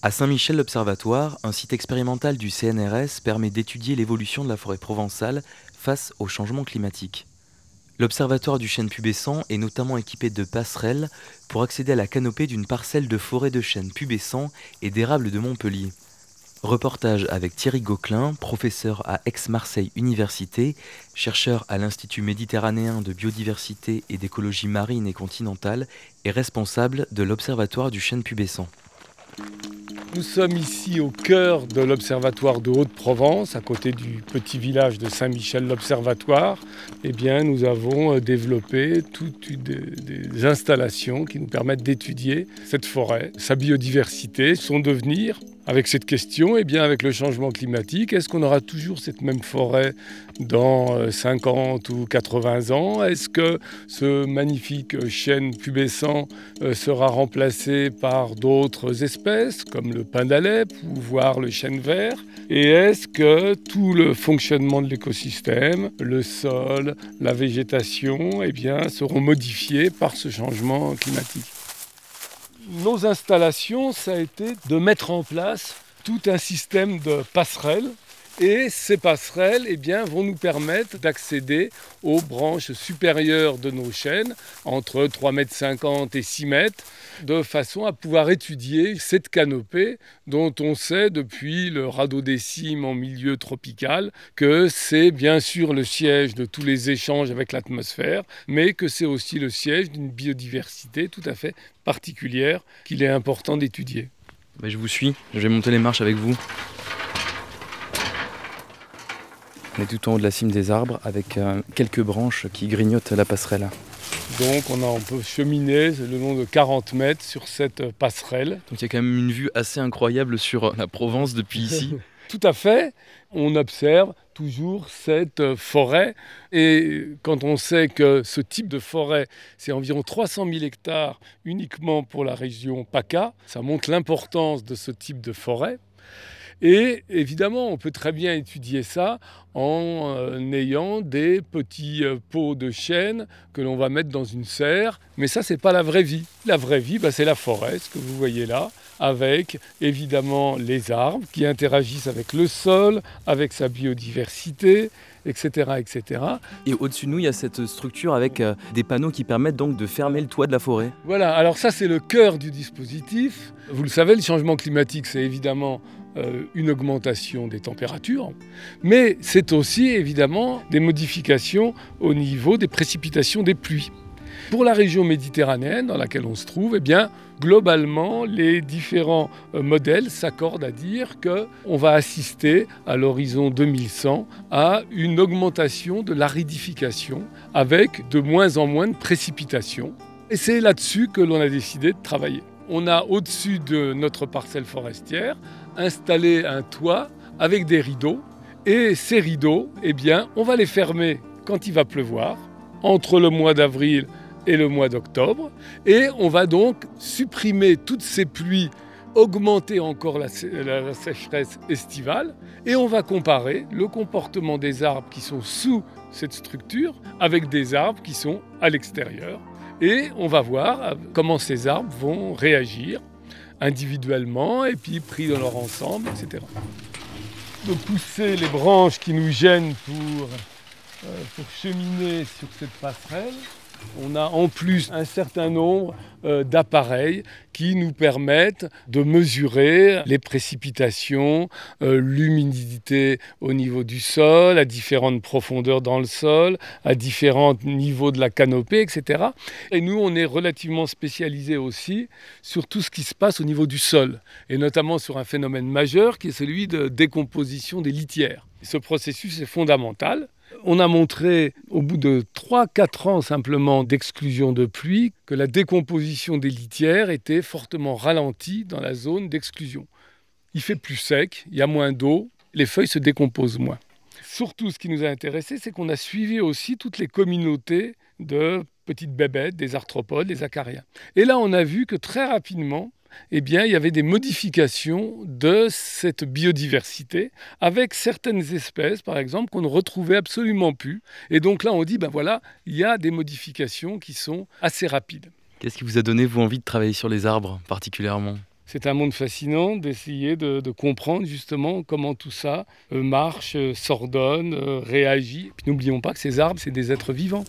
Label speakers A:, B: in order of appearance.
A: À Saint-Michel, l'Observatoire, un site expérimental du CNRS permet d'étudier l'évolution de la forêt provençale face au changement climatique. L'Observatoire du chêne pubescent est notamment équipé de passerelles pour accéder à la canopée d'une parcelle de forêt de chêne pubescent et d'érable de Montpellier. Reportage avec Thierry Gauquelin, professeur à Aix-Marseille Université, chercheur à l'Institut méditerranéen de biodiversité et d'écologie marine et continentale et responsable de l'Observatoire du chêne pubescent.
B: Nous sommes ici au cœur de l'Observatoire de Haute-Provence, à côté du petit village de Saint-Michel-l'Observatoire. Eh bien, nous avons euh, développé toutes des installations qui nous permettent d'étudier cette forêt, sa biodiversité, son devenir, avec cette question, et eh bien avec le changement climatique, est-ce qu'on aura toujours cette même forêt dans 50 euh, ou 80 ans? Est-ce que ce magnifique chêne pubescent euh, sera remplacé par d'autres espèces comme le pin d'Alep ou voire le chêne vert? Et est-ce que tout le fonctionnement de l'écosystème, le sol, la végétation, eh bien, seront modifiés par ce changement climatique? Nos installations, ça a été de mettre en place tout un système de passerelles et ces passerelles eh bien, vont nous permettre d'accéder aux branches supérieures de nos chaînes, entre 3,50 m et 6 m, de façon à pouvoir étudier cette canopée dont on sait depuis le radeau des cimes en milieu tropical que c'est bien sûr le siège de tous les échanges avec l'atmosphère, mais que c'est aussi le siège d'une biodiversité tout à fait particulière qu'il est important d'étudier.
A: je vous suis, je vais monter les marches avec vous. On est tout en haut de la cime des arbres avec euh, quelques branches qui grignotent la passerelle.
B: Donc on, a, on peut cheminer le long de 40 mètres sur cette passerelle.
A: Donc il y a quand même une vue assez incroyable sur la Provence depuis ici.
B: Tout à fait. On observe toujours cette forêt. Et quand on sait que ce type de forêt, c'est environ 300 000 hectares uniquement pour la région PACA, ça montre l'importance de ce type de forêt. Et évidemment, on peut très bien étudier ça en euh, ayant des petits euh, pots de chêne que l'on va mettre dans une serre. Mais ça, n'est pas la vraie vie. La vraie vie, bah, c'est la forêt, ce que vous voyez là, avec évidemment les arbres qui interagissent avec le sol, avec sa biodiversité, etc. etc.
A: Et au-dessus de nous, il y a cette structure avec euh, des panneaux qui permettent donc de fermer le toit de la forêt.
B: Voilà, alors ça c'est le cœur du dispositif. Vous le savez, le changement climatique, c'est évidemment une augmentation des températures, mais c'est aussi évidemment des modifications au niveau des précipitations des pluies. Pour la région méditerranéenne dans laquelle on se trouve, eh bien, globalement, les différents euh, modèles s'accordent à dire qu'on va assister à l'horizon 2100 à une augmentation de l'aridification avec de moins en moins de précipitations. Et c'est là-dessus que l'on a décidé de travailler. On a au-dessus de notre parcelle forestière installé un toit avec des rideaux. Et ces rideaux, eh bien, on va les fermer quand il va pleuvoir, entre le mois d'avril et le mois d'octobre. Et on va donc supprimer toutes ces pluies, augmenter encore la, sécheresse estivale. Et on va comparer le comportement des arbres qui sont sous cette structure avec des arbres qui sont à l'extérieur. Et on va voir comment ces arbres vont réagir individuellement et puis pris dans leur ensemble, etc. De pousser les branches qui nous gênent pour, euh, pour cheminer sur cette passerelle. On a en plus un certain nombre euh, d'appareils qui nous permettent de mesurer les précipitations, euh, l'humidité au niveau du sol, à différentes profondeurs dans le sol, à différents niveaux de la canopée, etc. Et nous, on est relativement spécialisé aussi sur tout ce qui se passe au niveau du sol, et notamment sur un phénomène majeur qui est celui de décomposition des litières. Ce processus est fondamental on a montré, au bout de 3-4 ans simplement d'exclusion de pluie, que la décomposition des litières était fortement ralentie dans la zone d'exclusion. Il fait plus sec, il y a moins d'eau, les feuilles se décomposent moins. Surtout, ce qui nous a intéressé, c'est qu'on a suivi aussi toutes les communautés de petites bébêtes, des arthropodes, des acariens. Et là, on a vu que très rapidement, eh bien, il y avait des modifications de cette biodiversité avec certaines espèces, par exemple, qu'on ne retrouvait absolument plus. Et donc là, on dit, ben voilà, il y a des modifications qui sont assez rapides.
A: Qu'est-ce qui vous a donné, vous, envie de travailler sur les arbres particulièrement?
B: C'est un monde fascinant d'essayer de, comprendre justement comment tout ça euh, marche, euh, s'ordonne, réagit. Puis n'oublions pas que ces arbres, c'est des êtres vivants.